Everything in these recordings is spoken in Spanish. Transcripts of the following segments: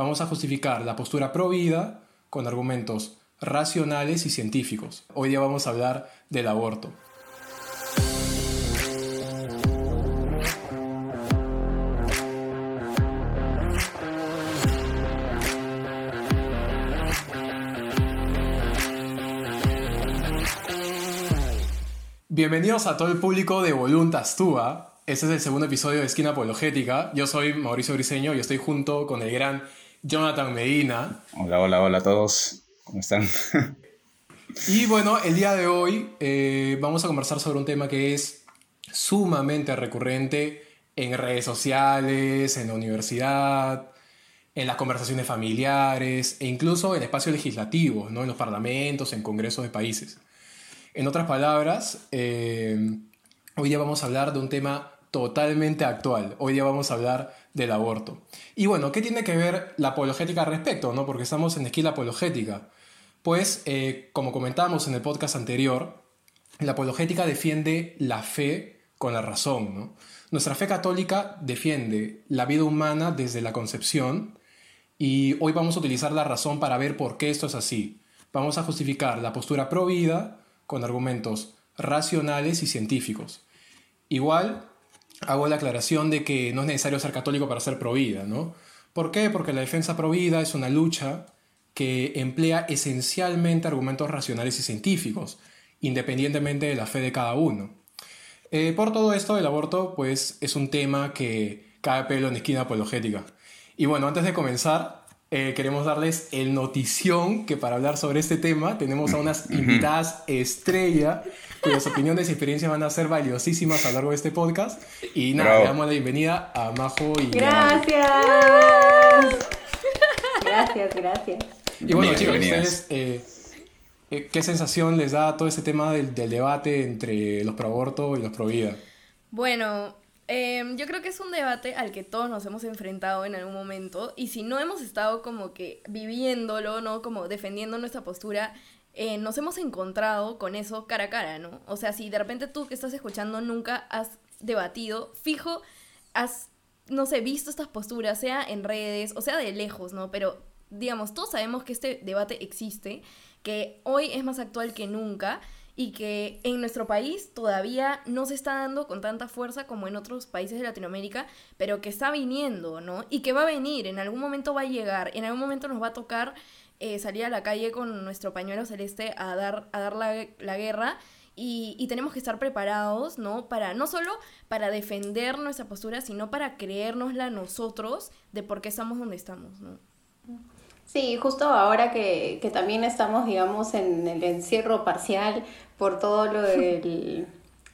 vamos a justificar la postura pro vida con argumentos racionales y científicos. Hoy día vamos a hablar del aborto. Bienvenidos a todo el público de Voluntas Tua. Este es el segundo episodio de Esquina Apologética. Yo soy Mauricio Briseño y estoy junto con el gran Jonathan Medina. Hola, hola, hola a todos. ¿Cómo están? y bueno, el día de hoy eh, vamos a conversar sobre un tema que es sumamente recurrente en redes sociales, en la universidad, en las conversaciones familiares e incluso en espacios legislativos, ¿no? en los parlamentos, en congresos de países. En otras palabras, eh, hoy día vamos a hablar de un tema totalmente actual. Hoy día vamos a hablar del aborto. Y bueno, ¿qué tiene que ver la apologética al respecto? ¿no? Porque estamos en esquina apologética. Pues, eh, como comentábamos en el podcast anterior, la apologética defiende la fe con la razón. Nuestra fe católica defiende la vida humana desde la concepción y hoy vamos a utilizar la razón para ver por qué esto es así. Vamos a justificar la postura pro vida con argumentos racionales y científicos. Igual, hago la aclaración de que no es necesario ser católico para ser pro vida, ¿no? ¿Por qué? Porque la defensa pro vida es una lucha que emplea esencialmente argumentos racionales y científicos, independientemente de la fe de cada uno. Eh, por todo esto, el aborto pues, es un tema que cae pelo en esquina apologética. Y bueno, antes de comenzar, eh, queremos darles el notición que para hablar sobre este tema tenemos a unas invitadas estrella cuyas opiniones y experiencias van a ser valiosísimas a lo largo de este podcast. Y nada, le damos la bienvenida a Majo y Gracias. gracias, gracias. Y bueno, chicos, ustedes, eh, eh, ¿qué sensación les da todo este tema del, del debate entre los pro aborto y los pro vida? Bueno, Em, yo creo que es un debate al que todos nos hemos enfrentado en algún momento y si no hemos estado como que viviéndolo, ¿no? Como defendiendo nuestra postura, eh, nos hemos encontrado con eso cara a cara, ¿no? O sea, si de repente tú que estás escuchando nunca has debatido, fijo, has, no sé, visto estas posturas, sea en redes o sea de lejos, ¿no? Pero digamos, todos sabemos que este debate existe, que hoy es más actual que nunca y que en nuestro país todavía no se está dando con tanta fuerza como en otros países de Latinoamérica, pero que está viniendo, ¿no? Y que va a venir, en algún momento va a llegar, en algún momento nos va a tocar eh, salir a la calle con nuestro pañuelo celeste a dar, a dar la, guerra. Y, y, tenemos que estar preparados, ¿no? Para, no solo para defender nuestra postura, sino para creérnosla nosotros de por qué estamos donde estamos, ¿no? Sí, justo ahora que, que, también estamos, digamos, en el encierro parcial por todo lo del,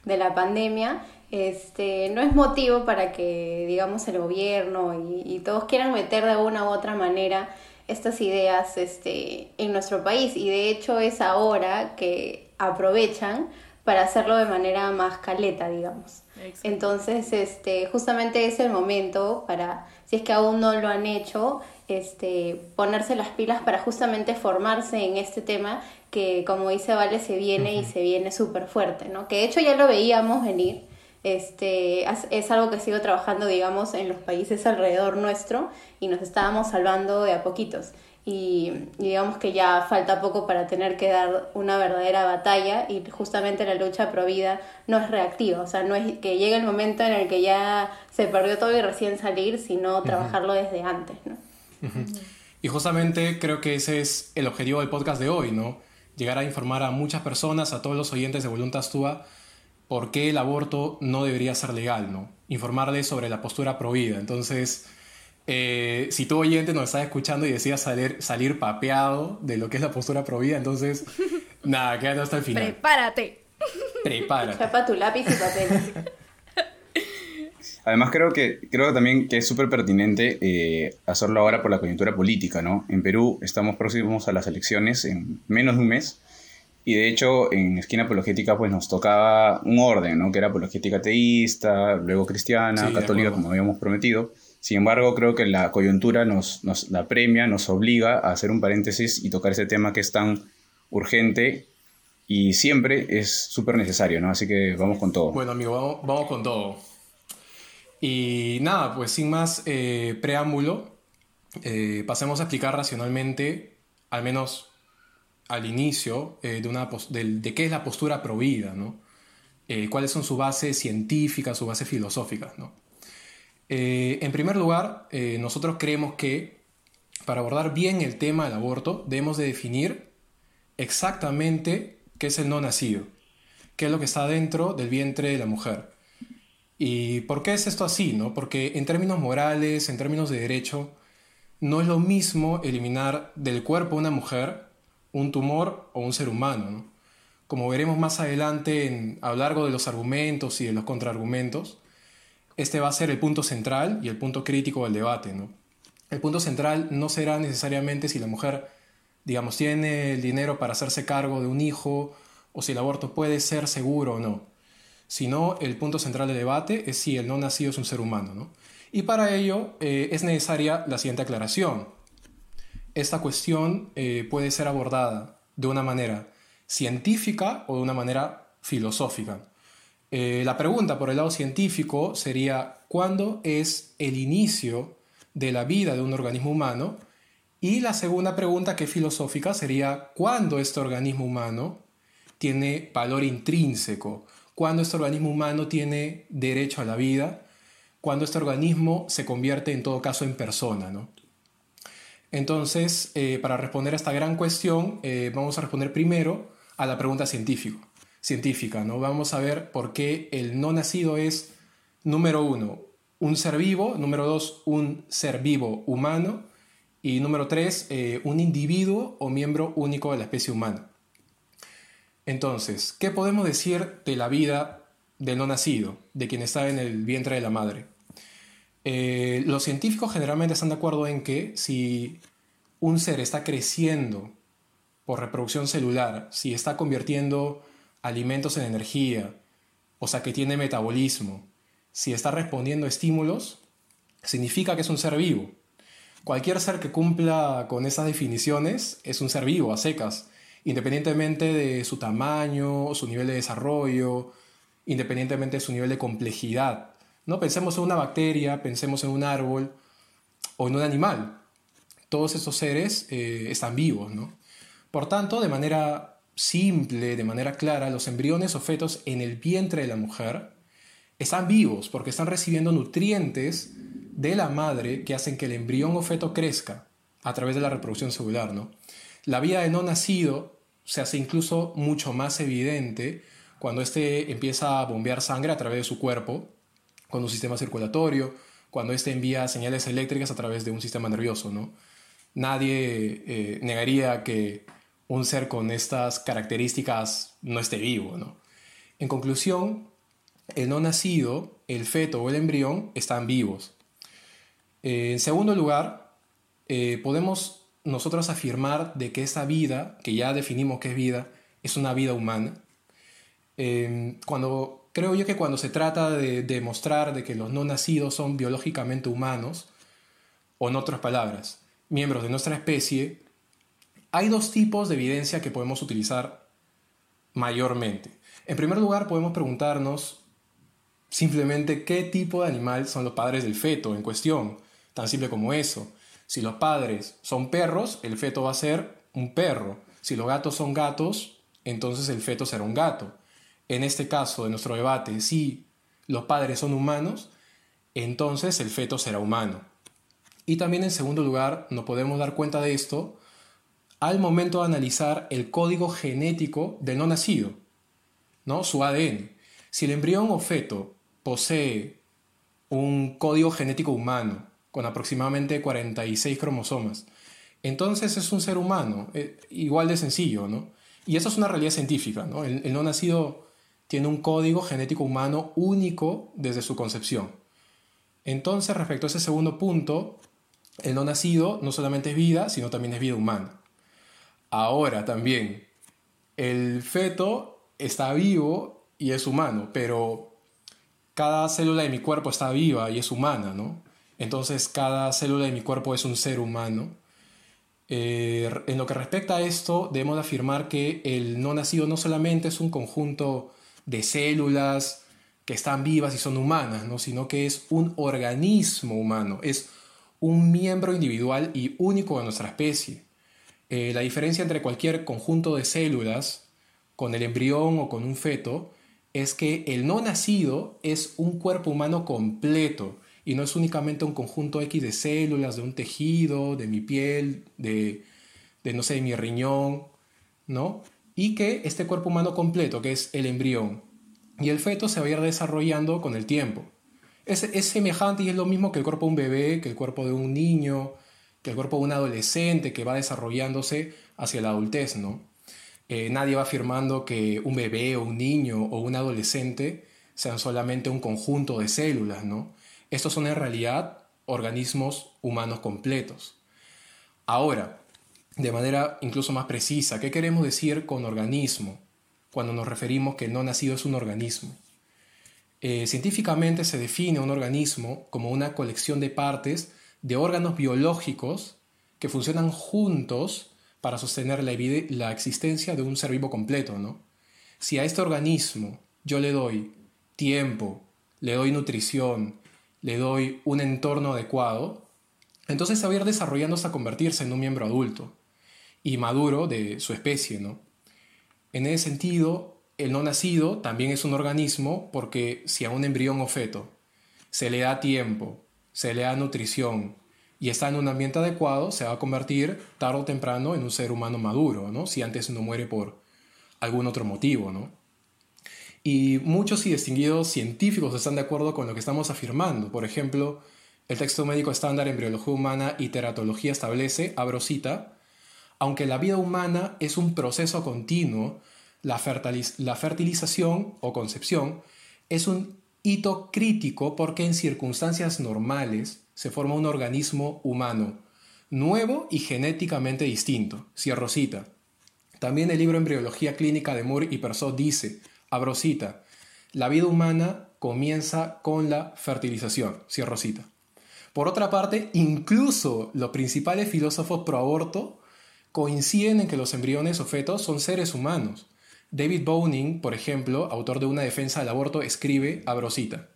de la pandemia, este, no es motivo para que, digamos, el gobierno y, y, todos quieran meter de una u otra manera estas ideas este, en nuestro país. Y de hecho es ahora que aprovechan para hacerlo de manera más caleta, digamos. Entonces, este, justamente es el momento para, si es que aún no lo han hecho, este, ponerse las pilas para justamente formarse en este tema que, como dice Vale, se viene y se viene súper fuerte, ¿no? Que de hecho ya lo veíamos venir, este, es algo que sigo trabajando, digamos, en los países alrededor nuestro y nos estábamos salvando de a poquitos. Y, digamos que ya falta poco para tener que dar una verdadera batalla y justamente la lucha pro vida no es reactiva, o sea, no es que llegue el momento en el que ya se perdió todo y recién salir, sino trabajarlo desde antes, ¿no? Y justamente creo que ese es el objetivo del podcast de hoy, ¿no? Llegar a informar a muchas personas, a todos los oyentes de Voluntas Tua, por qué el aborto no debería ser legal, ¿no? Informarles sobre la postura prohibida. Entonces, eh, si tu oyente nos está escuchando y decía salir, salir papeado de lo que es la postura prohibida, entonces, nada, quédate hasta el final. Prepárate. Prepárate. Chapa tu lápiz y papel. Además creo que creo también que es súper pertinente eh, hacerlo ahora por la coyuntura política, ¿no? En Perú estamos próximos a las elecciones en menos de un mes y de hecho en esquina apologética pues nos tocaba un orden, ¿no? Que era apologética teísta, luego cristiana, católica como habíamos prometido. Sin embargo, creo que la coyuntura nos, nos la premia, nos obliga a hacer un paréntesis y tocar ese tema que es tan urgente y siempre es súper necesario, ¿no? Así que vamos con todo. Bueno, amigo, vamos, vamos con todo. Y nada, pues sin más eh, preámbulo, eh, pasemos a explicar racionalmente, al menos al inicio, eh, de, una, de, qué es la postura provida, ¿no? Eh, cuáles son sus bases científicas, sus bases filosóficas. ¿no? en primer lugar, nosotros creemos que para abordar bien el tema del aborto debemos de definir exactamente qué es el no nacido, qué es lo que está dentro del vientre de la mujer. ¿Y por qué es esto así? ¿no? Porque en términos morales, en términos de derecho, no es lo mismo eliminar del cuerpo una mujer un tumor o un ser humano. Como veremos más adelante a lo largo de los argumentos y de los contraargumentos, este va a ser el punto central y el punto crítico del debate. El punto central no será necesariamente si la mujer, digamos, tiene el dinero para hacerse cargo de un hijo o si el aborto puede ser seguro o no, sino el punto central del debate es si el no nacido es un ser humano. Y para ello eh, es necesaria la siguiente aclaración. Esta cuestión eh, puede ser abordada de una manera científica o de una manera filosófica. Eh, la pregunta por el lado científico sería ¿cuándo es el inicio de la vida de un organismo humano? Y la segunda pregunta que es filosófica sería ¿cuándo este organismo humano tiene valor intrínseco? ¿Cuándo este organismo humano tiene derecho a la vida? cuando este organismo se convierte en todo caso en persona. ¿no? Entonces, eh, para responder a esta gran cuestión, eh, vamos a responder primero a la pregunta científica. científica ¿no? Vamos a ver por qué el no nacido es, número uno, un ser vivo, número dos, un ser vivo humano, y número tres, eh, un individuo o miembro único de la especie humana. Entonces, ¿qué podemos decir de la vida del no nacido, de quien está en el vientre de la madre? Eh, los científicos generalmente están de acuerdo en que si un ser está creciendo por reproducción celular, si está convirtiendo alimentos en energía, o sea que tiene metabolismo, si está respondiendo a estímulos, significa que es un ser vivo. Cualquier ser que cumpla con esas definiciones es un ser vivo, a secas, independientemente de su tamaño, su nivel de desarrollo, independientemente de su nivel de complejidad. ¿no? Pensemos en una bacteria, pensemos en un árbol o en un animal. Todos esos seres eh, están vivos. ¿no? Por tanto, de manera simple, de manera clara, los embriones o fetos en el vientre de la mujer están vivos porque están recibiendo nutrientes de la madre que hacen que el embrión o feto crezca a través de la reproducción celular. ¿no? La vida de no nacido se hace incluso mucho más evidente cuando éste empieza a bombear sangre a través de su cuerpo con un sistema circulatorio, cuando éste envía señales eléctricas a través de un sistema nervioso, ¿no? Nadie eh, negaría que un ser con estas características no esté vivo, ¿no? En conclusión, el no nacido, el feto o el embrión están vivos. En segundo lugar, eh, podemos nosotros afirmar de que esa vida, que ya definimos que es vida, es una vida humana. cuando Creo yo que cuando se trata de demostrar de que los no nacidos son biológicamente humanos, o en otras palabras, miembros de nuestra especie, hay dos tipos de evidencia que podemos utilizar mayormente. En primer lugar, podemos preguntarnos simplemente qué tipo de animal son los padres del feto en cuestión, tan simple como eso. Si los padres son perros, el feto va a ser un perro. Si los gatos son gatos, entonces el feto será un gato en este caso de nuestro debate, si los padres son humanos, entonces el feto será humano. Y también en segundo lugar, nos podemos dar cuenta de esto al momento de analizar el código genético del no nacido, ¿no? su ADN. Si el embrión o feto posee un código genético humano con aproximadamente 46 cromosomas, entonces es un ser humano, eh, igual de sencillo, ¿no? Y eso es una realidad científica, ¿no? el no nacido tiene un código genético humano único desde su concepción. Entonces, respecto a ese segundo punto, el no nacido no solamente es vida, sino también es vida humana. Ahora también, el feto está vivo y es humano, pero cada célula de mi cuerpo está viva y es humana, ¿no? Entonces, cada célula de mi cuerpo es un ser humano. Eh, en lo que respecta a esto, debemos afirmar que el no nacido no solamente es un conjunto de células que están vivas y son humanas, ¿no? sino que es un organismo humano, es un miembro individual y único de nuestra especie. Eh, la diferencia entre cualquier conjunto de células con el embrión o con un feto es que el no nacido es un cuerpo humano completo y no es únicamente un conjunto X de células, de un tejido, de mi piel, de, de no sé, de mi riñón, ¿no? Y que este cuerpo humano completo, que es el embrión, y el feto se va a ir desarrollando con el tiempo. Es, es semejante y es lo mismo que el cuerpo de un bebé, que el cuerpo de un niño, que el cuerpo de un adolescente que va desarrollándose hacia la adultez, ¿no? Eh, nadie va afirmando que un bebé o un niño o un adolescente sean solamente un conjunto de células, ¿no? Estos son en realidad organismos humanos completos. Ahora, de manera incluso más precisa, ¿qué queremos decir con organismo cuando nos referimos que el no nacido es un organismo? Eh, científicamente se define un organismo como una colección de partes de órganos biológicos que funcionan juntos para sostener la, la existencia de un ser vivo completo, ¿no? Si a este organismo yo le doy tiempo, le doy nutrición, le doy un entorno adecuado, entonces se va a ir desarrollando hasta convertirse en un miembro adulto y maduro de su especie, ¿no? En ese sentido, el no nacido también es un organismo porque si a un embrión o feto se le da tiempo, se le da nutrición y está en un ambiente adecuado, se va a convertir tarde o temprano en un ser humano maduro, ¿no? Si antes no muere por algún otro motivo, ¿no? Y muchos y distinguidos científicos están de acuerdo con lo que estamos afirmando. Por ejemplo, el texto médico estándar Embriología Humana y Teratología establece, abro cita, aunque la vida humana es un proceso continuo, la, la fertilización o concepción es un hito crítico porque en circunstancias normales se forma un organismo humano, nuevo y genéticamente distinto. Cierro cita. También el libro Embriología Clínica de Moore y Persaud dice, abro cita, la vida humana comienza con la fertilización. Cierro cita. Por otra parte, incluso los principales filósofos pro aborto coinciden en que los embriones o fetos son seres humanos. David Boning, por ejemplo, autor de una defensa del aborto, escribe, abrosita.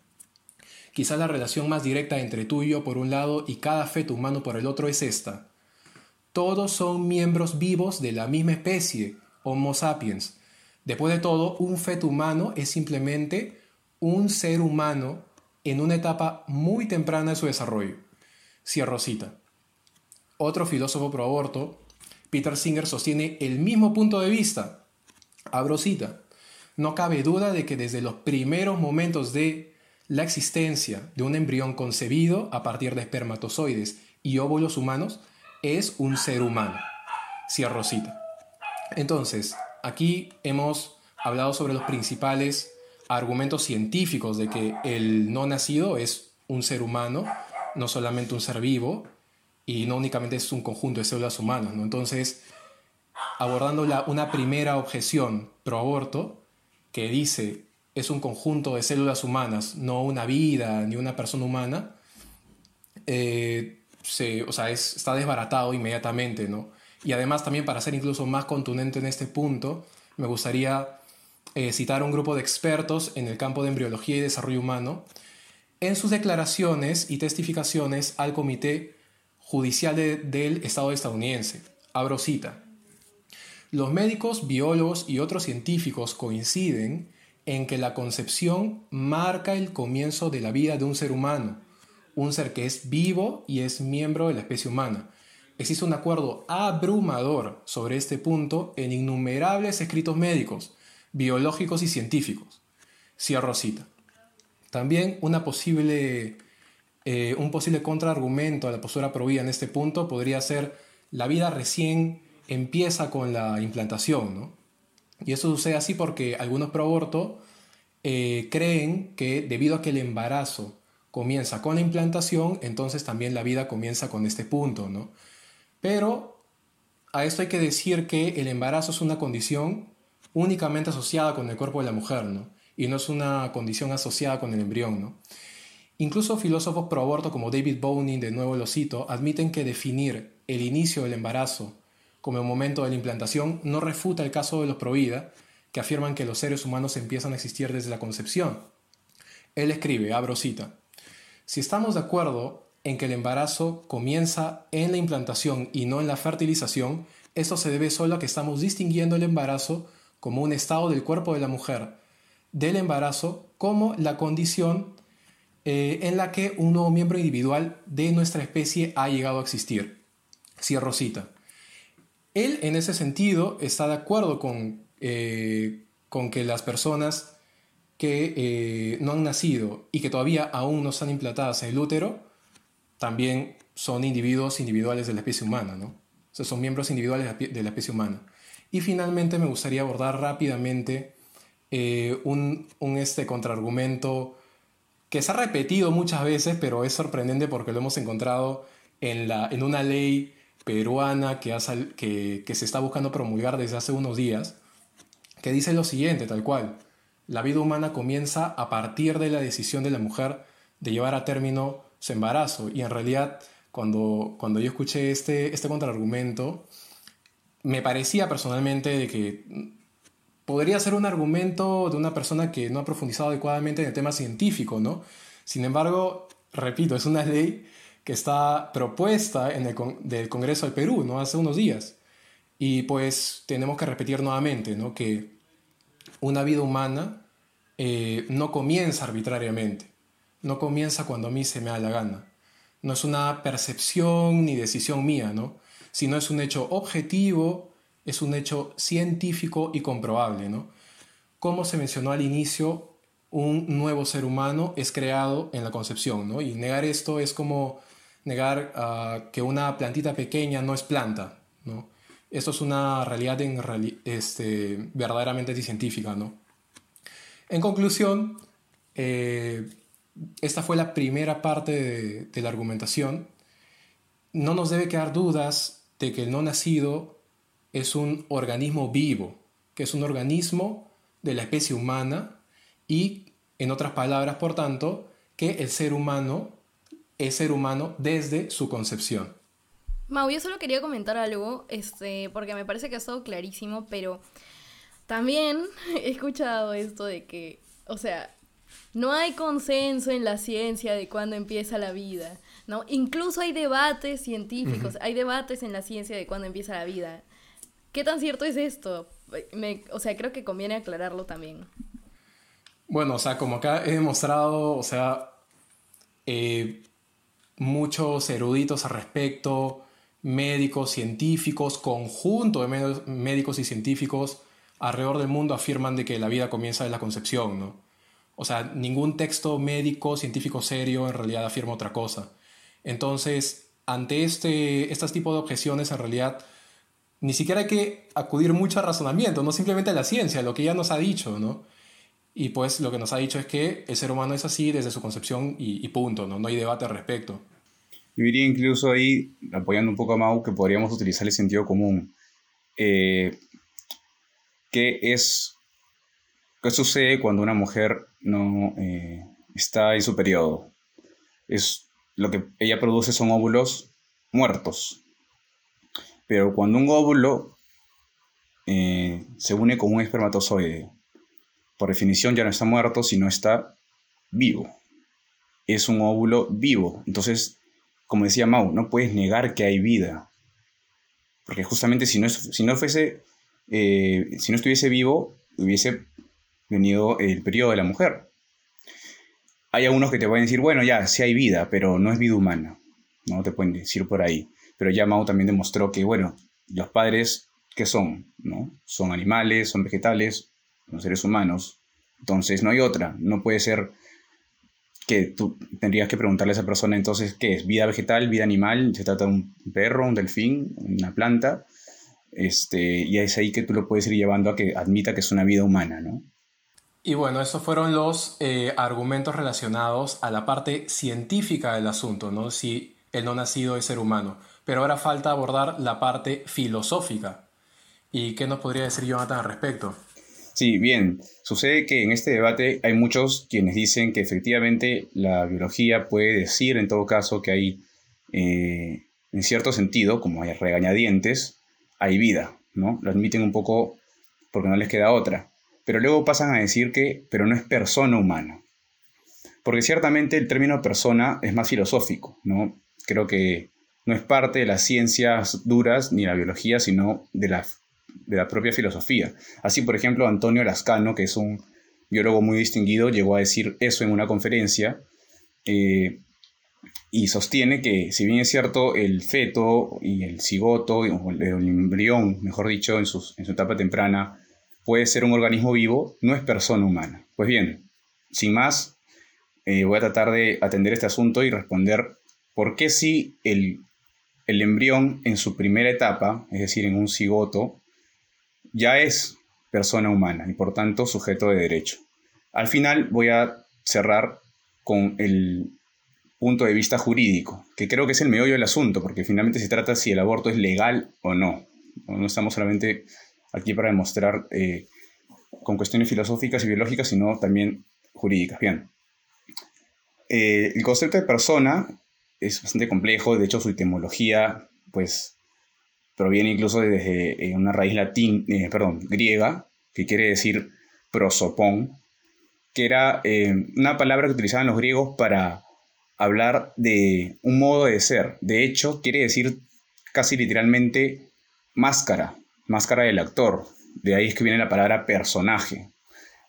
Quizá la relación más directa entre tú y yo por un lado y cada feto humano por el otro es esta. Todos son miembros vivos de la misma especie, Homo sapiens. Después de todo, un feto humano es simplemente un ser humano en una etapa muy temprana de su desarrollo. Cierro cita. Otro filósofo pro aborto, Peter Singer, sostiene el mismo punto de vista Abro cita. No cabe duda de que desde los primeros momentos de la existencia de un embrión concebido a partir de espermatozoides y óvulos humanos es un ser humano. Cierro cita. Entonces, aquí hemos hablado sobre los principales argumentos científicos de que el no nacido es un ser humano, no solamente un ser vivo, y no únicamente es un conjunto de células humanas. Entonces, abordando una primera objeción pro aborto que dice es un conjunto de células humanas, no una vida ni una persona humana, eh, se, o sea, está desbaratado inmediatamente, ¿no? Y además también para ser incluso más contundente en este punto, me gustaría eh, citar a un grupo de expertos en el campo de embriología y desarrollo humano en sus declaraciones y testificaciones al Comité Judicial del Estado estadounidense. Abro cita. Los médicos, biólogos y otros científicos coinciden en que la concepción marca el comienzo de la vida de un ser humano, un ser que es vivo y es miembro de la especie humana. Existe un acuerdo abrumador sobre este punto en innumerables escritos médicos, biológicos y científicos. Cierro cita. También una posible, eh, un posible contraargumento a la postura prohibida en este punto podría ser la vida recién empieza con la implantación, ¿no? Y eso sucede así porque algunos pro aborto eh, creen que debido a que el embarazo comienza con la implantación, entonces también la vida comienza con este punto, ¿no? Pero a esto hay que decir que el embarazo es una condición únicamente asociada con el cuerpo de la mujer, ¿no? Y no es una condición asociada con el embrión, ¿no? Incluso filósofos pro aborto como David Boning, de nuevo lo cito, admiten que definir el inicio del embarazo como el momento de la implantación, no refuta el caso de los Provida, que afirman que los seres humanos empiezan a existir desde la concepción. Él escribe, abro cita, si estamos de acuerdo en que el embarazo comienza en la implantación y no en la fertilización, esto se debe solo a que estamos distinguiendo el embarazo como un estado del cuerpo de la mujer del embarazo como la condición eh, en la que un nuevo miembro individual de nuestra especie ha llegado a existir. Cierro cita. Él, en ese sentido, está de acuerdo con, eh, con que las personas que eh, no han nacido y que todavía aún no están implantadas en el útero, también son individuos individuales de la especie humana, ¿no? O sea, son miembros individuales de la especie humana. Y finalmente me gustaría abordar rápidamente un, un, este contraargumento que se ha repetido muchas veces, pero es sorprendente porque lo hemos encontrado en, la, en una ley peruana que, que, que se está buscando promulgar desde hace unos días, que dice lo siguiente, tal cual. La vida humana comienza a partir de la decisión de la mujer de llevar a término su embarazo. Y en realidad, cuando, cuando yo escuché este, este contraargumento, me parecía personalmente de que podría ser un argumento de una persona que no ha profundizado adecuadamente en el tema científico, ¿no? Sin embargo, repito, es una ley que está propuesta en el del Congreso del Perú, ¿no? Hace unos días. Y pues tenemos que repetir nuevamente, ¿no? Que una vida humana eh, no comienza arbitrariamente, no comienza cuando a mí se me da la gana. No es una percepción ni decisión mía, ¿no? Sino es un hecho objetivo, es un hecho científico y comprobable, ¿no? Como se mencionó al inicio, un nuevo ser humano es creado en la concepción, ¿no? Y negar esto es como negar ah, que una plantita pequeña no es planta, ¿no? Esto es una realidad este, verdaderamente científica, ¿no? En conclusión, eh, esta fue la primera parte de, de la argumentación. No nos debe quedar dudas de que el no nacido es un organismo vivo, que es un organismo de la especie humana y, en otras palabras, por tanto, que el ser humano es ser humano desde su concepción. Mau, yo solo quería comentar algo, este, porque me parece que ha estado clarísimo, pero también he escuchado esto de que, o sea, no hay consenso en la ciencia de cuándo empieza la vida, ¿no? Incluso hay debates científicos, hay debates en la ciencia de cuándo empieza la vida. ¿Qué tan cierto es esto? o sea, creo que conviene aclararlo también. Bueno, o sea, como acá he demostrado, o sea, eh, muchos eruditos al respecto, médicos, científicos, conjunto de médicos y científicos alrededor del mundo afirman de que la vida comienza de la concepción, ¿no? O sea, ningún texto médico, científico serio en realidad afirma otra cosa. Entonces, ante este, este tipo de objeciones, en realidad ni siquiera hay que acudir mucho al razonamiento, no simplemente a la ciencia, lo que ya nos ha dicho, ¿no? Y pues lo que nos ha dicho es que el ser humano es así desde su concepción y, punto, ¿no? No hay debate al respecto. Yo diría incluso ahí, apoyando un poco a Mau, que podríamos utilizar el sentido común. Eh, ¿Qué es, qué sucede cuando una mujer no eh, está en su periodo? Es, lo que ella produce son óvulos muertos, pero cuando un óvulo eh, se une con un espermatozoide, por definición ya no está muerto, sino está vivo. Es un óvulo vivo. Entonces, como decía Mau, no puedes negar que hay vida. Porque justamente si no, si no fuese, eh, si no estuviese vivo, hubiese venido el periodo de la mujer. Hay algunos que te pueden decir, bueno, ya, sí hay vida, pero no es vida humana. No te pueden decir por ahí pero ya Mao también demostró que, bueno, los padres, ¿qué son? ¿No? Son animales, son vegetales, son seres humanos. Entonces no hay otra, no puede ser que tú tendrías que preguntarle a esa persona entonces qué es, vida vegetal, vida animal, se trata de un perro, un delfín, una planta, este, y es ahí que tú lo puedes ir llevando a que admita que es una vida humana, ¿no? Y bueno, esos fueron los eh, argumentos relacionados a la parte científica del asunto, ¿no? Si el no nacido es ser humano pero ahora falta abordar la parte filosófica. ¿Y qué nos podría decir Jonathan al respecto? Sí, bien. Sucede que en este debate hay muchos quienes dicen que efectivamente la biología puede decir en todo caso que hay, eh, en cierto sentido, como hay regañadientes, hay vida, ¿no? Lo admiten un poco porque no les queda otra. Pero luego pasan a decir que, pero no es persona humana. Porque ciertamente el término persona es más filosófico, ¿no? Creo que no es parte de las ciencias duras ni la biología, sino de la, de la propia filosofía. Así, por ejemplo, Antonio Lascano, que es un biólogo muy distinguido, llegó a decir eso en una conferencia eh, y sostiene que, si bien es cierto, el feto y el cigoto, o el embrión, mejor dicho, en, su etapa temprana, puede ser un organismo vivo, no es persona humana. Pues bien, sin más, eh, voy a tratar de atender este asunto y responder por qué si el, el embrión en su primera etapa, es decir, en un cigoto, ya es persona humana y por tanto sujeto de derecho. Al final voy a cerrar con el punto de vista jurídico, que creo que es el meollo del asunto, porque finalmente se trata si el aborto es legal o no. No estamos solamente aquí para demostrar eh, con cuestiones filosóficas y biológicas, sino también jurídicas. Bien. Eh, el concepto de persona es bastante complejo, de hecho su etimología pues proviene incluso desde eh, una raíz latín, perdón, griega, que quiere decir prosopón, que era una palabra que utilizaban los griegos para hablar de un modo de ser. De hecho, quiere decir casi literalmente máscara, máscara del actor. De ahí es que viene la palabra personaje.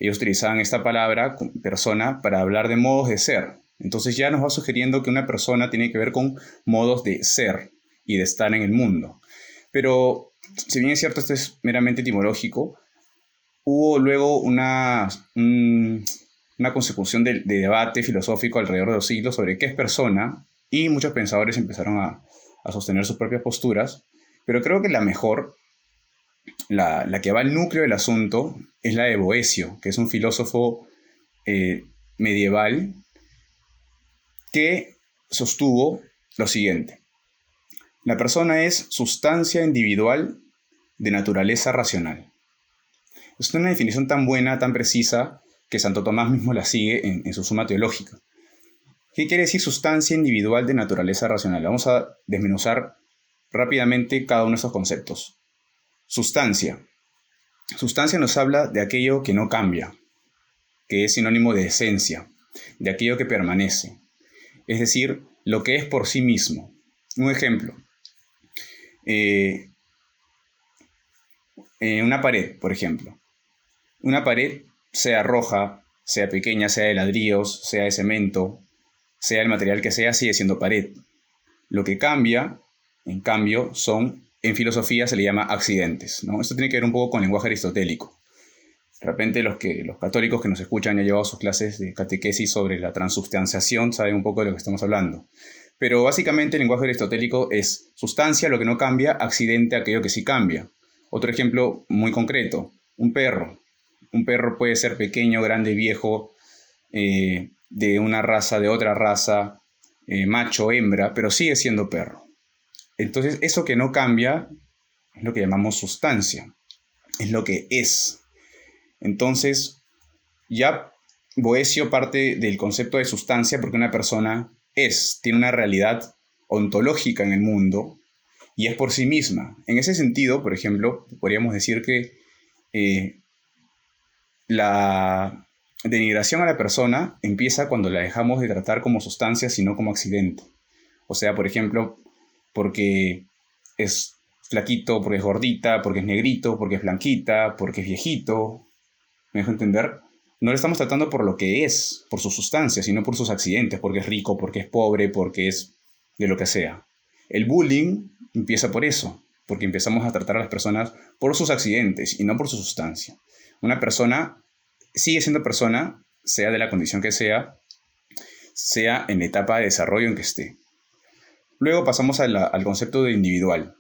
Ellos utilizaban esta palabra, persona, para hablar de modos de ser. Entonces ya nos va sugiriendo que una persona tiene que ver con modos de ser y de estar en el mundo. Pero, si bien es cierto, esto es meramente etimológico, hubo luego una, una consecución de, debate filosófico alrededor de los siglos sobre qué es persona y muchos pensadores empezaron a, sostener sus propias posturas, pero creo que la mejor, la, que va al núcleo del asunto, es la de Boesio, que es un filósofo eh, medieval que sostuvo lo siguiente. La persona es sustancia individual de naturaleza racional. Es una definición tan buena, tan precisa, que Santo Tomás mismo la sigue en, su suma teológica. ¿Qué quiere decir sustancia individual de naturaleza racional? Vamos a desmenuzar rápidamente cada uno de esos conceptos. Sustancia. Sustancia nos habla de aquello que no cambia, que es sinónimo de esencia, de aquello que permanece, es decir, lo que es por sí mismo. Un ejemplo, eh, eh, una pared, por ejemplo. Una pared sea roja, sea pequeña, sea de ladrillos, sea de cemento, sea el material que sea, sigue siendo pared. Lo que cambia, en cambio, son, en filosofía se le llama accidentes. ¿no? Esto tiene que ver un poco con el lenguaje aristotélico. De repente los, que, los católicos que nos escuchan y han llevado sus clases de catequesis sobre la transubstanciación saben un poco de lo que estamos hablando. Pero básicamente el lenguaje aristotélico es sustancia, lo que no cambia, accidente, aquello que sí cambia. Otro ejemplo muy concreto, un perro. Un perro puede ser pequeño, grande, viejo, eh, de una raza, de otra raza, eh, macho, hembra, pero sigue siendo perro. Entonces, eso que no cambia es lo que llamamos sustancia, es lo que es. Entonces, ya Boesio parte del concepto de sustancia porque una persona es, tiene una realidad ontológica en el mundo y es por sí misma. En ese sentido, por ejemplo, podríamos decir que eh, la denigración a la persona empieza cuando la dejamos de tratar como sustancia, sino como accidente. O sea, por ejemplo, porque es flaquito, porque es gordita, porque es negrito, porque es blanquita, porque es viejito. ¿Me dejo entender? No le estamos tratando por lo que es, por su sustancia, sino por sus accidentes, porque es rico, porque es pobre, porque es de lo que sea. El bullying empieza por eso, porque empezamos a tratar a las personas por sus accidentes y no por su sustancia. Una persona sigue siendo persona, sea de la condición que sea, sea en la etapa de desarrollo en que esté. Luego pasamos al concepto de individual.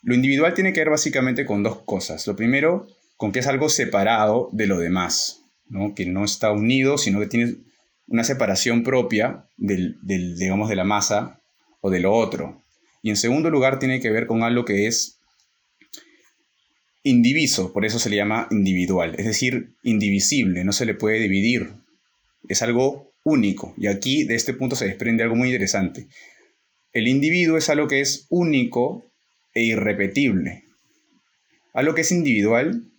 Lo individual tiene que ver básicamente con dos cosas. Lo primero, con que es algo separado de lo demás, que no está unido, sino que tiene una separación propia del, digamos, de la masa o de lo otro. Y en segundo lugar, tiene que ver con algo que es indiviso, por eso se le llama individual, es decir, indivisible, no se le puede dividir, es algo único. Y aquí de este punto se desprende algo muy interesante. El individuo es algo que es único e irrepetible. Algo que es individual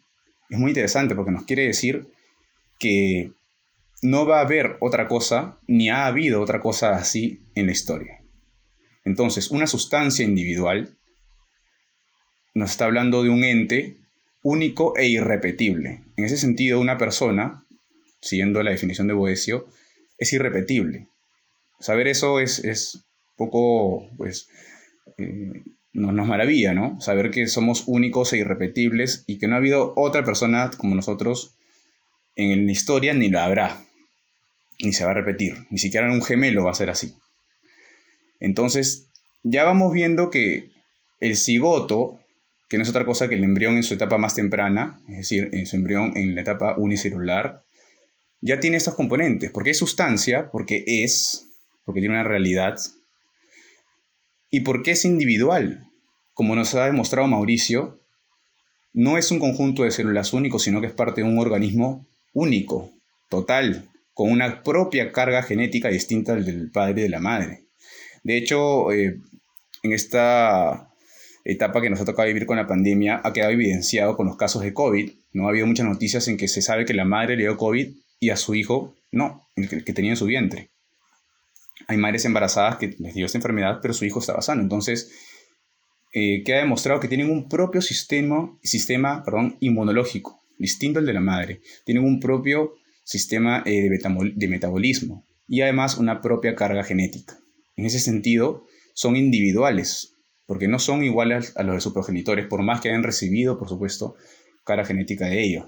es muy interesante porque nos quiere decir que no va a haber otra cosa, ni ha habido otra cosa así en la historia. Entonces, una sustancia individual nos está hablando de un ente único e irrepetible. En ese sentido, una persona, siguiendo la definición de Boesio, es irrepetible. Saber eso es, es poco, pues, eh, nos, maravilla, ¿no? Saber que somos únicos e irrepetibles y que no ha habido otra persona como nosotros en la historia ni la habrá, ni se va a repetir, ni siquiera un gemelo va a ser así. Entonces, ya vamos viendo que el cigoto, que no es otra cosa que el embrión en su etapa más temprana, es decir, en su embrión en la etapa unicelular, ya tiene estos componentes, porque es sustancia, porque es, porque tiene una realidad, y porque es individual. Como nos ha demostrado Mauricio, no es un conjunto de células único, sino que es parte de un organismo único, total, con una propia carga genética distinta del padre y de la madre. De hecho, eh, en esta etapa que nos ha tocado vivir con la pandemia, ha quedado evidenciado con los casos de COVID. ¿no? Ha habido muchas noticias en que se sabe que la madre le dio COVID y a su hijo no, el que, tenía en su vientre. Hay madres embarazadas que les dio esta enfermedad, pero su hijo estaba sano. Entonces, eh, queda demostrado que tienen un propio sistema, sistema perdón, inmunológico distinto al de la madre. Tienen un propio sistema eh, de, metabolismo y además una propia carga genética. En ese sentido, son individuales, porque no son iguales a los de sus progenitores, por más que hayan recibido, por supuesto, carga genética de ellos.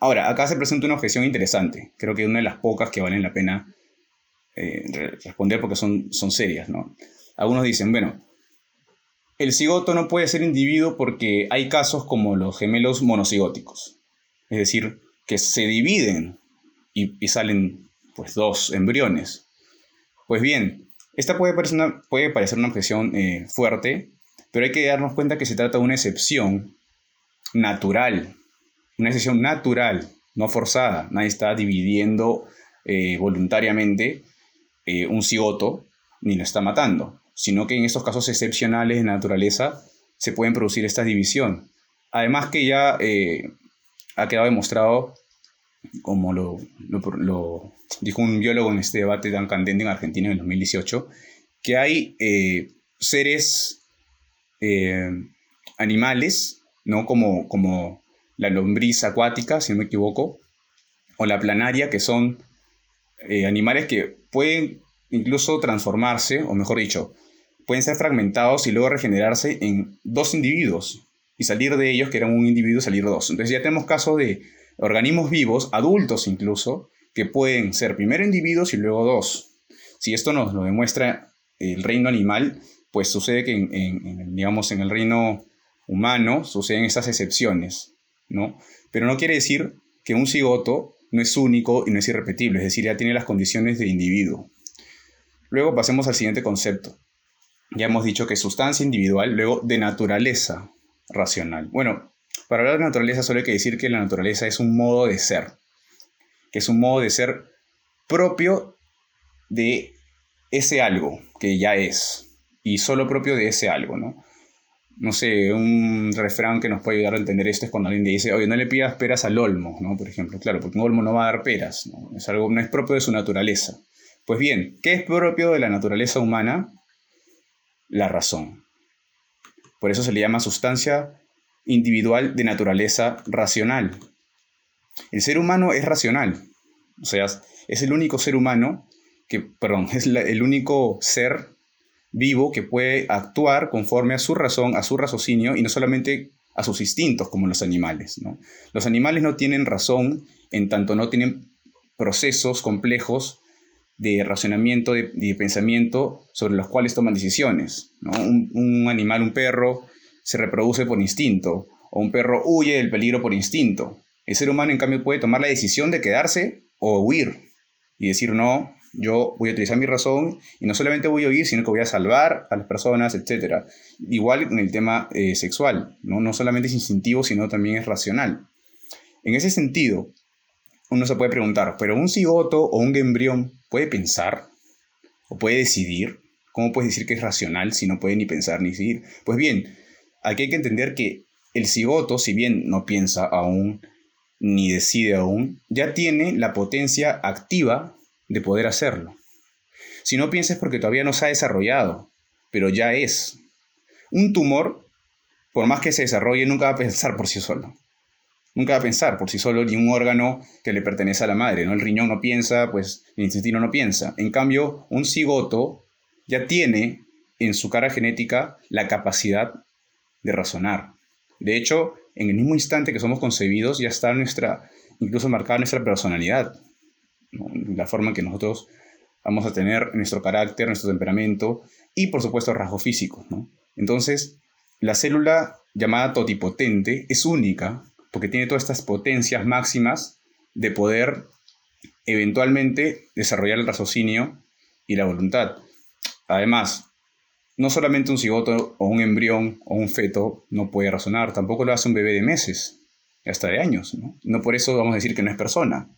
Ahora, acá se presenta una objeción interesante, creo que una de las pocas que valen la pena eh, responder porque son, son serias. ¿no? Algunos dicen, bueno, el cigoto no puede ser individuo porque hay casos como los gemelos monocigóticos, es decir, que se dividen y, salen pues dos embriones. Pues bien, esta puede parecer una, puede parecer una objeción eh, fuerte, pero hay que darnos cuenta que se trata de una excepción natural, una excepción natural, no forzada. Nadie está dividiendo eh, voluntariamente eh, un cigoto ni lo está matando sino que en estos casos excepcionales de naturaleza se pueden producir esta división. Además que ya eh, ha quedado demostrado, como lo, dijo un biólogo en este debate tan candente en Argentina en el 2018, que hay eh, seres animales, ¿no? Como, como la lombriz acuática, si no me equivoco, o la planaria, que son animales que pueden incluso transformarse, o mejor dicho, pueden ser fragmentados y luego regenerarse en dos individuos y salir de ellos, que eran un individuo, salir dos. Entonces ya tenemos casos de organismos vivos, adultos incluso, que pueden ser primero individuos y luego dos. Si esto nos lo demuestra el reino animal, pues sucede que en, digamos, en el reino humano suceden esas excepciones, ¿no? Pero no quiere decir que un cigoto no es único y no es irrepetible, es decir, ya tiene las condiciones de individuo. Luego pasemos al siguiente concepto, ya hemos dicho que sustancia individual, luego de naturaleza racional. Bueno, para hablar de naturaleza solo hay que decir que la naturaleza es un modo de ser, que es un modo de ser propio de ese algo que ya es, y solo propio de ese algo, ¿no? No sé, un refrán que nos puede ayudar a entender esto es cuando alguien dice, oye, no le pidas peras al olmo, ¿no? Por ejemplo, claro, porque un olmo no va a dar peras, ¿no? Es algo, no es propio de su naturaleza. Pues bien, ¿qué es propio de la naturaleza humana? la razón. Por eso se le llama sustancia individual de naturaleza racional. El ser humano es racional, o sea, es el único ser humano que, perdón, es el único ser vivo que puede actuar conforme a su razón, a su raciocinio y no solamente a sus instintos como los animales. Los animales no tienen razón en tanto no tienen procesos complejos de razonamiento, de, pensamiento sobre los cuales toman decisiones. Un, animal, un perro, se reproduce por instinto, o un perro huye del peligro por instinto. El ser humano, en cambio, puede tomar la decisión de quedarse o huir y decir, no, yo voy a utilizar mi razón y no solamente voy a huir, sino que voy a salvar a las personas, etc. Igual en el tema eh, sexual, ¿no? no solamente es instintivo, sino también es racional. En ese sentido, uno se puede preguntar, ¿pero un cigoto o un embrión puede pensar o puede decidir. ¿Cómo puedes decir que es racional si no puede ni pensar ni decidir? Pues bien, aquí hay que entender que el cigoto, si bien no piensa aún, ni decide aún, ya tiene la potencia activa de poder hacerlo. Si no pienses porque todavía no se ha desarrollado, pero ya es. Un tumor, por más que se desarrolle, nunca va a pensar por sí solo. Nunca va a pensar por sí solo ni un órgano que le pertenece a la madre. ¿no? El riñón no piensa, pues el intestino no piensa. En cambio, un cigoto ya tiene en su cara genética la capacidad de razonar. De hecho, en el mismo instante que somos concebidos ya está nuestra, incluso marcada nuestra personalidad, la forma en que nosotros vamos a tener nuestro carácter, nuestro temperamento y por supuesto rasgo físico. Entonces, la célula llamada totipotente es única porque tiene todas estas potencias máximas de poder eventualmente desarrollar el raciocinio y la voluntad. Además, no solamente un cigoto o un embrión o un feto no puede razonar, tampoco lo hace un bebé de meses, hasta de años. ¿no? por eso vamos a decir que no es persona.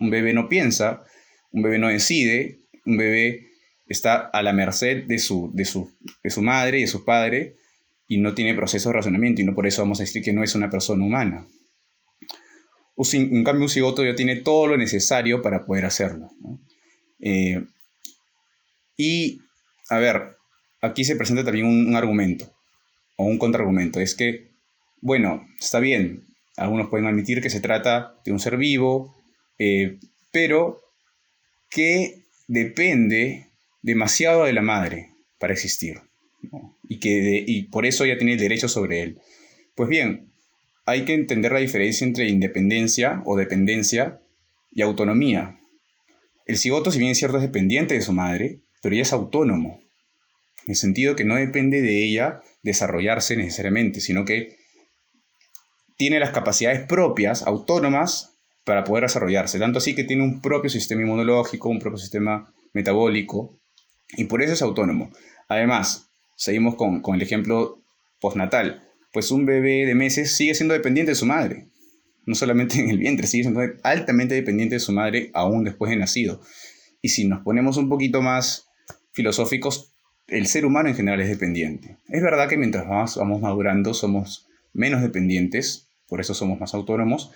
Un bebé no piensa, un bebé no decide, un bebé está a la merced de su, de su, de su madre y de su padre y no tiene proceso de razonamiento y no por eso vamos a decir que no es una persona humana. En cambio, un cigoto ya tiene todo lo necesario para poder hacerlo. Eh, y, a ver, aquí se presenta también un, argumento o un contraargumento. Es que, bueno, está bien, algunos pueden admitir que se trata de un ser vivo, eh, pero que depende demasiado de la madre para existir y que y por eso ya tiene el derecho sobre él. Pues bien, hay que entender la diferencia entre independencia o dependencia y autonomía. El cigoto, si bien es cierto, es dependiente de su madre, pero ya es autónomo en el sentido que no depende de ella desarrollarse necesariamente, sino que tiene las capacidades propias, autónomas, para poder desarrollarse. Tanto así que tiene un propio sistema inmunológico, un propio sistema metabólico, y por eso es autónomo. Además, seguimos con, el ejemplo postnatal, pues un bebé de meses sigue siendo dependiente de su madre. No solamente en el vientre, sigue siendo altamente dependiente de su madre aún después de nacido. Y si nos ponemos un poquito más filosóficos, el ser humano en general es dependiente. Es verdad que mientras más vamos madurando somos menos dependientes, por eso somos más autónomos,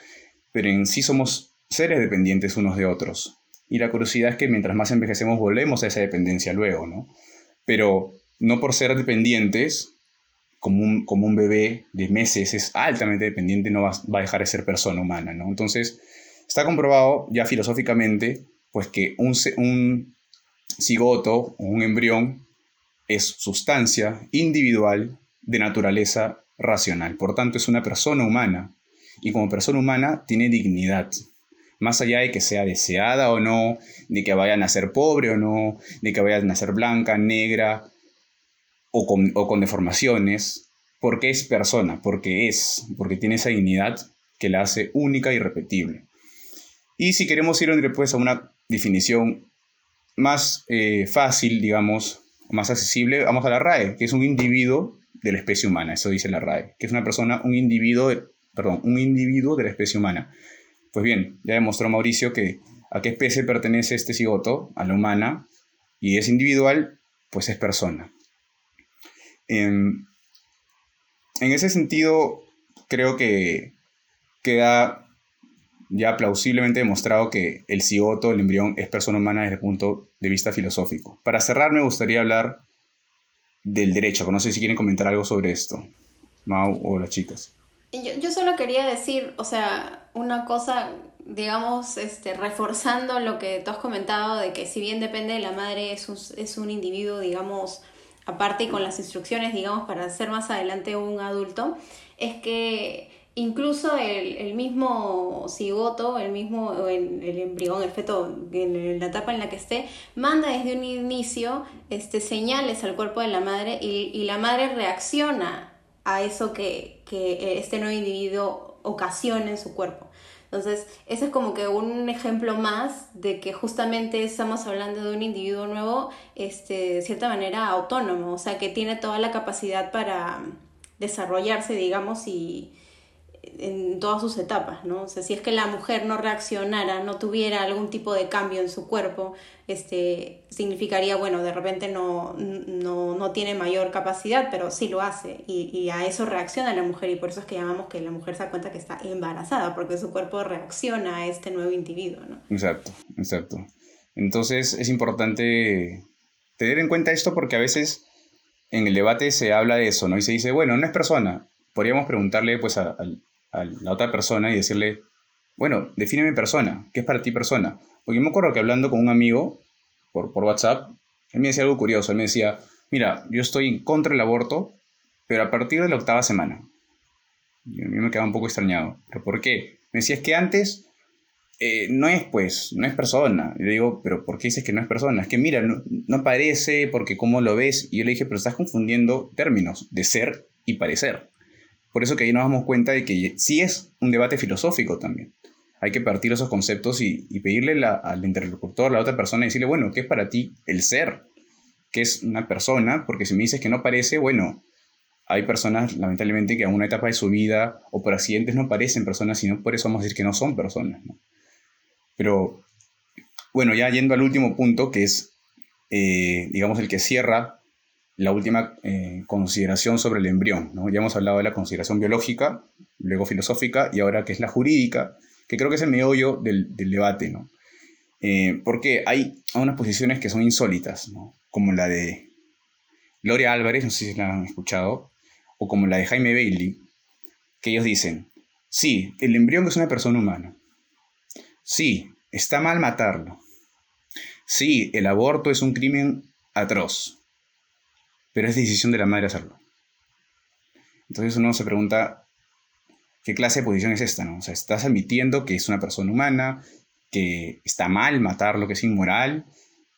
pero en sí somos seres dependientes unos de otros. Y la curiosidad es que mientras más envejecemos volvemos a esa dependencia luego, ¿no? Pero no por ser dependientes, como un, como un bebé de meses es altamente dependiente, no va, va a dejar de ser persona humana, ¿no? Entonces, está comprobado ya filosóficamente, pues que un, un cigoto o un embrión es sustancia individual de naturaleza racional. Por tanto, es una persona humana y como persona humana tiene dignidad. Más allá de que sea deseada o no, de que vaya a nacer pobre o no, de que vaya a nacer blanca, negra o con, o con deformaciones, porque es persona, porque es, porque tiene esa dignidad que la hace única y repetible. Y si queremos ir después a una definición más eh, fácil, digamos, más accesible, vamos a la RAE, que es un individuo de la especie humana, eso dice la RAE, que es una persona, un individuo, perdón, un individuo de la especie humana. Pues bien, ya demostró Mauricio que a qué especie pertenece este cigoto, a la humana, y es individual, pues es persona. En, en ese sentido, creo que queda ya plausiblemente demostrado que el cigoto, el embrión, es persona humana desde el punto de vista filosófico. Para cerrar, me gustaría hablar del derecho. No sé si quieren comentar algo sobre esto, Mau o las chicas. Yo, yo solo quería decir, o sea, una cosa, digamos, este, reforzando lo que tú has comentado, de que si bien depende de la madre, es un, es un individuo, digamos, aparte y con las instrucciones, digamos, para ser más adelante un adulto, es que incluso el, mismo cigoto, el mismo el, el, embrión, el feto, en la etapa en la que esté, manda desde un inicio este, señales al cuerpo de la madre y, la madre reacciona a eso que, que este nuevo individuo ocasiona en su cuerpo. Entonces, ese es como que un ejemplo más de que justamente estamos hablando de un individuo nuevo, este, de cierta manera autónomo, o sea, que tiene toda la capacidad para desarrollarse, digamos, y, en todas sus etapas, ¿no? O sea, si es que la mujer no reaccionara, no tuviera algún tipo de cambio en su cuerpo, este, significaría, bueno, de repente no, no, no tiene mayor capacidad, pero sí lo hace. Y, y, a eso reacciona la mujer y por eso es que llamamos que la mujer se da cuenta que está embarazada, porque su cuerpo reacciona a este nuevo individuo, ¿no? Exacto, exacto. Entonces es importante tener en cuenta esto porque a veces en el debate se habla de eso, ¿no? Y se dice, bueno, no es persona. Podríamos preguntarle pues a, a la otra persona y decirle, bueno, defíneme persona, ¿qué es para ti persona? Porque me acuerdo que hablando con un amigo por, por WhatsApp, él me decía algo curioso, él me decía, mira, yo estoy en contra del aborto, pero a partir de la octava semana. Y a mí me quedaba un poco extrañado. ¿Pero por qué? Me decía, es que antes eh, no es, pues, no es persona. Y le digo, pero ¿por qué dices que no es persona? Es que mira, no, no parece, porque cómo lo ves. Y yo le dije, pero estás confundiendo términos de ser y parecer. Por eso que ahí nos damos cuenta de que sí es un debate filosófico también. Hay que partir esos conceptos y, pedirle al interlocutor, a la otra persona, y decirle, bueno, ¿qué es para ti el ser? ¿Qué es una persona? Porque si me dices que no parece, bueno, hay personas, lamentablemente, que a una etapa de su vida o por accidentes no parecen personas, sino por eso vamos a decir que no son personas. Pero, bueno, ya yendo al último punto, que es, eh, digamos, el que cierra la última eh, consideración sobre el embrión. ¿no? Ya hemos hablado de la consideración biológica, luego filosófica y ahora que es la jurídica, que creo que es el meollo del, debate. ¿no? Eh, porque hay unas posiciones que son insólitas, ¿no? como la de Gloria Álvarez, no sé si la han escuchado, o como la de Jaime Bailey, que ellos dicen, sí, el embrión es una persona humana. Sí, está mal matarlo. Sí, el aborto es un crimen atroz pero es decisión de la madre hacerlo. Entonces uno se pregunta, ¿qué clase de posición es esta? No? O sea, estás admitiendo que es una persona humana, que está mal matarlo, que es inmoral,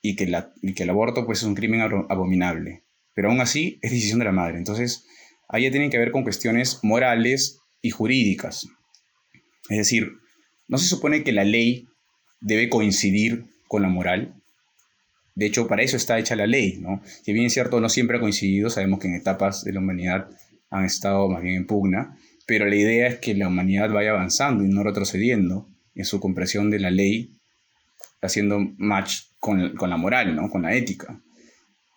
y que, el aborto pues, es un crimen abominable. Pero aún así es decisión de la madre. Entonces, ahí ya tienen que ver con cuestiones morales y jurídicas. Es decir, no se supone que la ley debe coincidir con la moral, de hecho, para eso está hecha la ley, ¿no? Que bien es cierto, no siempre ha coincidido, sabemos que en etapas de la humanidad han estado más bien en pugna, pero la idea es que la humanidad vaya avanzando y no retrocediendo en su comprensión de la ley, haciendo match con, con la moral, ¿no? Con la ética.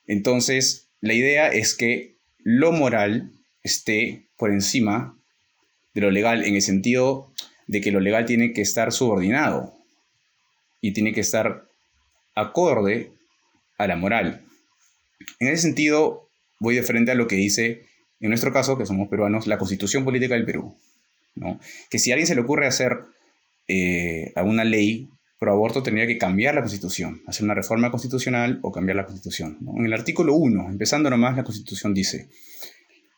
Entonces, la idea es que lo moral esté por encima de lo legal, en el sentido de que lo legal tiene que estar subordinado y tiene que estar acorde a la moral. En ese sentido, voy de frente a lo que dice, en nuestro caso, que somos peruanos, la constitución política del Perú. ¿no? Que si a alguien se le ocurre hacer eh, alguna ley pro aborto, tendría que cambiar la constitución, hacer una reforma constitucional o cambiar la constitución. En el artículo 1, empezando nomás, la constitución dice,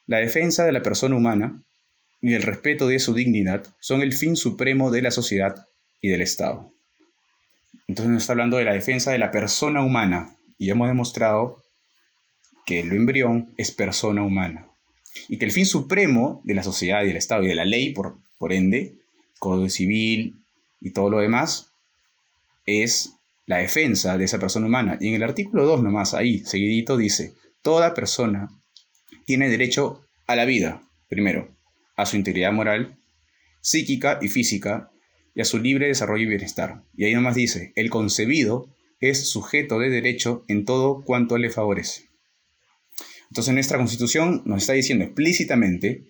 la defensa de la persona humana y el respeto de su dignidad son el fin supremo de la sociedad y del Estado. Entonces nos está hablando de la defensa de la persona humana, y hemos demostrado que el embrión es persona humana y que el fin supremo de la sociedad y del Estado y de la ley, por, por ende, Código Civil y todo lo demás, es la defensa de esa persona humana. Y en el artículo 2 nomás, ahí, seguidito, dice, toda persona tiene derecho a la vida, primero, a su integridad moral, psíquica y física, y a su libre desarrollo y bienestar. Y ahí nomás dice, el concebido es sujeto de derecho en todo cuanto le favorece. Entonces nuestra constitución nos está diciendo explícitamente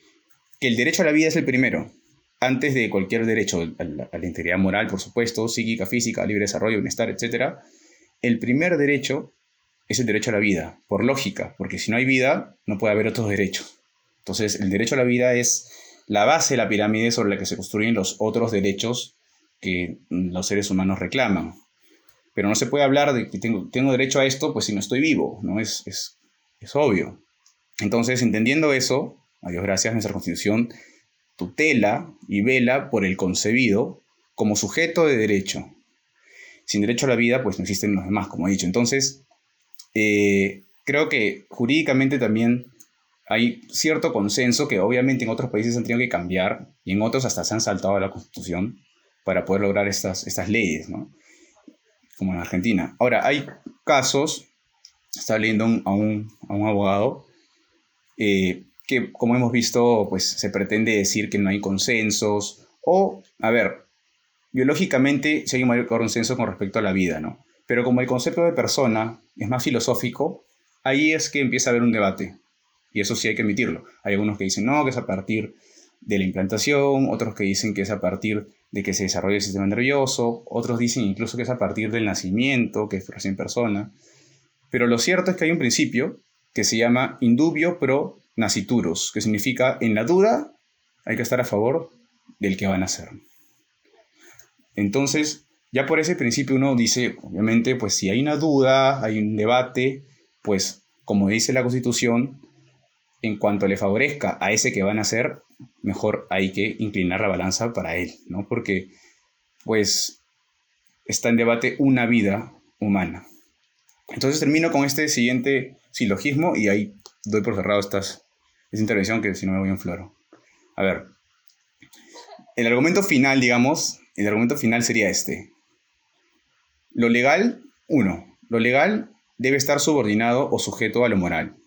que el derecho a la vida es el primero, antes de cualquier derecho a la, integridad moral, por supuesto, psíquica, física, libre desarrollo, bienestar, etc. El primer derecho es el derecho a la vida, por lógica, porque si no hay vida, no puede haber otros derechos. Entonces, el derecho a la vida es la base la pirámide sobre la que se construyen los otros derechos que los seres humanos reclaman pero no se puede hablar de que tengo, derecho a esto, pues si no estoy vivo, ¿no? Es, es, es obvio. Entonces, entendiendo eso, a Dios gracias, nuestra Constitución tutela y vela por el concebido como sujeto de derecho. Sin derecho a la vida, pues no existen los demás, como he dicho. Entonces, eh, creo que jurídicamente también hay cierto consenso que obviamente en otros países han tenido que cambiar y en otros hasta se han saltado a la Constitución para poder lograr estas, estas leyes, ¿no? Como en Argentina. Ahora, hay casos, está leyendo a, un, abogado, eh, que, como hemos visto, pues se pretende decir que no hay consensos, o, a ver, biológicamente sí hay un mayor consenso con respecto a la vida, ¿no? Pero como el concepto de persona es más filosófico, ahí es que empieza a haber un debate. Y eso sí hay que admitirlo. Hay algunos que dicen no, que es a partir de la implantación, otros que dicen que es a partir de que se desarrolla el sistema nervioso, otros dicen incluso que es a partir del nacimiento, que es recién persona. Pero lo cierto es que hay un principio que se llama indubio pro nasciturus, que significa en la duda hay que estar a favor del que van a nacer. Entonces, ya por ese principio uno dice, obviamente, pues si hay una duda, hay un debate, pues como dice la Constitución, en cuanto le favorezca a ese que van a nacer, mejor hay que inclinar la balanza para él, ¿no? Porque, pues, está en debate una vida humana. Entonces termino con este siguiente silogismo y ahí doy por cerrado esta intervención que si no me voy en floro. A ver, el argumento final, digamos, el argumento final sería este. Lo legal, uno, lo legal debe estar subordinado o sujeto a lo moral.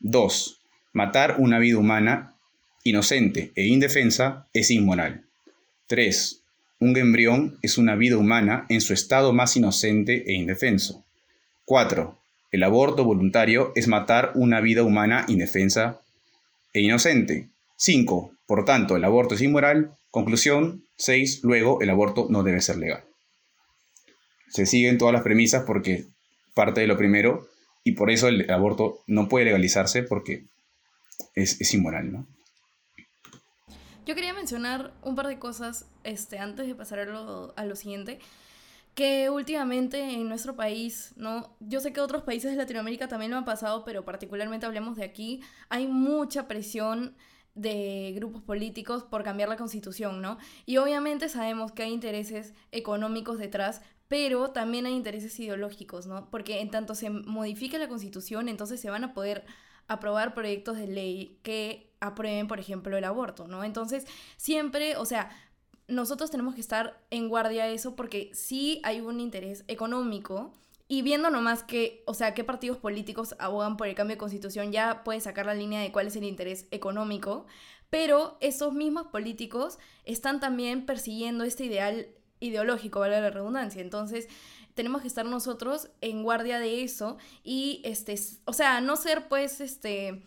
Dos, matar una vida humana inocente e indefensa es inmoral. 3. Un embrión es una vida humana en su estado más inocente e indefenso. 4. El aborto voluntario es matar una vida humana indefensa e inocente. 5. Por tanto, el aborto es inmoral. Conclusión. 6. Luego, el aborto no debe ser legal. Se siguen todas las premisas porque parte de lo primero y por eso el aborto no puede legalizarse porque es, es inmoral, ¿no? Yo quería mencionar un par de cosas este, antes de pasar a lo, a lo siguiente que últimamente en nuestro país, ¿no? Yo sé que otros países de Latinoamérica también lo han pasado, pero particularmente hablemos de aquí, hay mucha presión de grupos políticos por cambiar la constitución, ¿no? Y obviamente sabemos que hay intereses económicos detrás, pero también hay intereses ideológicos, ¿no? Porque en tanto se modifique la constitución, entonces se van a poder aprobar proyectos de ley que aprueben, por ejemplo, el aborto, ¿no? Entonces, siempre, o sea, nosotros tenemos que estar en guardia de eso porque sí hay un interés económico y viendo nomás que, o sea, qué partidos políticos abogan por el cambio de constitución, ya puedes sacar la línea de cuál es el interés económico, pero esos mismos políticos están también persiguiendo este ideal ideológico, vale la redundancia. Entonces, tenemos que estar nosotros en guardia de eso y, este, o sea, no ser pues, este,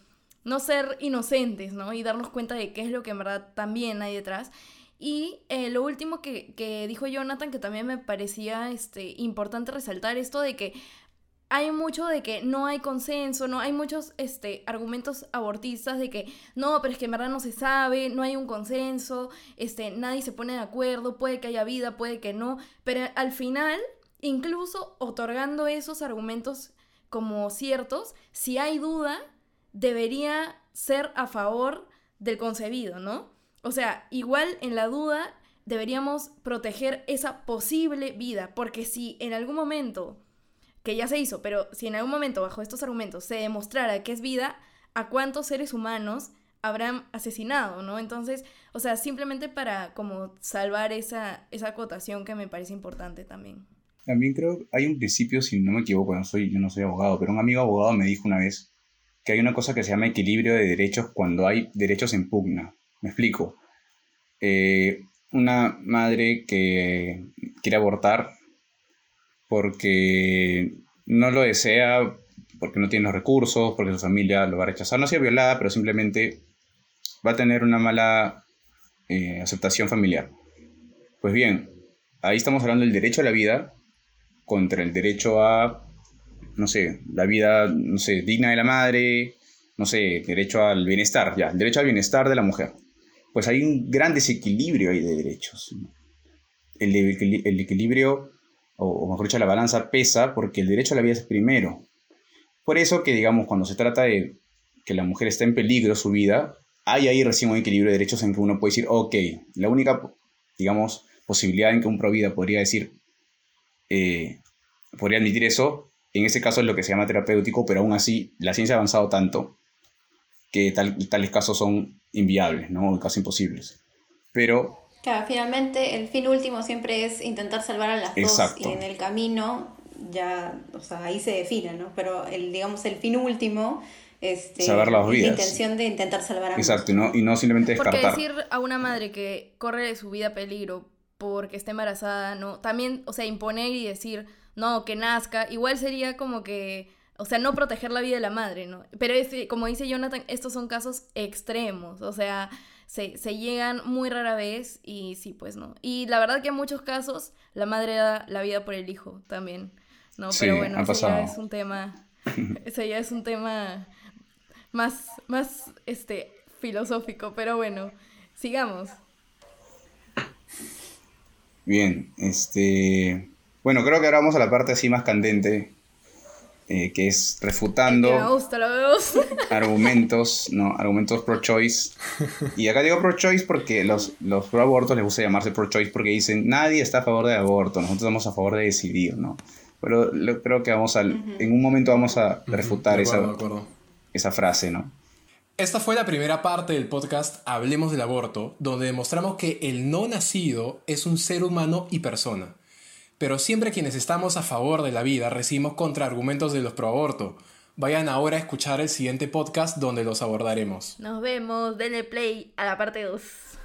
no ser inocentes, ¿no? Y darnos cuenta de qué es lo que en verdad también hay detrás. Y eh, lo último que, que, dijo Jonathan, que también me parecía este, importante resaltar, esto de que hay mucho de que no hay consenso, no hay muchos este, argumentos abortistas de que no, pero es que en verdad no se sabe, no hay un consenso, este, nadie se pone de acuerdo, puede que haya vida, puede que no, pero al final incluso otorgando esos argumentos como ciertos, si hay duda, debería ser a favor del concebido, ¿no? O sea, igual en la duda deberíamos proteger esa posible vida, porque si en algún momento, que ya se hizo, pero si en algún momento bajo estos argumentos se demostrara que es vida, ¿a cuántos seres humanos habrán asesinado, ¿no? Entonces, o sea, simplemente para como salvar esa, esa acotación que me parece importante también. También creo hay un principio, si no me equivoco, no soy, yo no soy abogado, pero un amigo abogado me dijo una vez que hay una cosa que se llama equilibrio de derechos cuando hay derechos en pugna. Me explico. Eh, una madre que quiere abortar porque no lo desea, porque no tiene los recursos, porque su familia lo va a rechazar, no sea violada, pero simplemente va a tener una mala eh, aceptación familiar. Pues bien, ahí estamos hablando del derecho a la vida contra el derecho a, no sé, la vida, no sé, digna de la madre, no sé, derecho al bienestar, ya, el derecho al bienestar de la mujer. Pues hay un gran desequilibrio ahí de derechos. El, el equilibrio, o, mejor dicho, la balanza pesa porque el derecho a la vida es primero. Por eso que, digamos, cuando se trata de que la mujer está en peligro su vida, hay ahí recién un equilibrio de derechos en que uno puede decir, ok, la única, digamos, posibilidad en que un provida podría decir, eh, podría admitir eso. En ese caso es lo que se llama terapéutico, pero aún así la ciencia ha avanzado tanto que tales casos son inviables, ¿no? casi imposibles. Pero... Claro, finalmente el fin último siempre es intentar salvar a las dos y en el camino ya, o sea, ahí se define, ¿no? Pero el, digamos, el fin último este, Salvar las la vidas. intención de intentar salvar a Exacto, no, y no simplemente Porque descartar. decir a una madre que corre su vida peligro porque está embarazada, ¿no? También, o sea, imponer y decir, no, que nazca, igual sería como que, o sea, no proteger la vida de la madre, ¿no? Pero es, como dice Jonathan, estos son casos extremos, o sea, se, se llegan muy rara vez y sí, pues, ¿no? Y la verdad que en muchos casos la madre da la vida por el hijo también, ¿no? Sí, Pero bueno, eso ya es un tema, eso ya es un tema más, más, este, filosófico, pero bueno, sigamos. Bien, este... Bueno, creo que ahora vamos a la parte así más candente, eh, que es refutando me gusta, me gusta. argumentos, ¿no? Argumentos pro-choice. Y acá digo pro-choice porque los, los pro-abortos les gusta llamarse pro-choice porque dicen, nadie está a favor del aborto, nosotros estamos a favor de decidir, ¿no? Pero lo- creo que vamos a, en un momento vamos a refutar esa, acuerdo, esa frase, ¿no? Esta fue la primera parte del podcast Hablemos del aborto, donde demostramos que el no nacido es un ser humano y persona. Pero siempre quienes estamos a favor de la vida recibimos contraargumentos de los proaborto. Vayan ahora a escuchar el siguiente podcast donde los abordaremos. Nos vemos, denle play a la parte 2.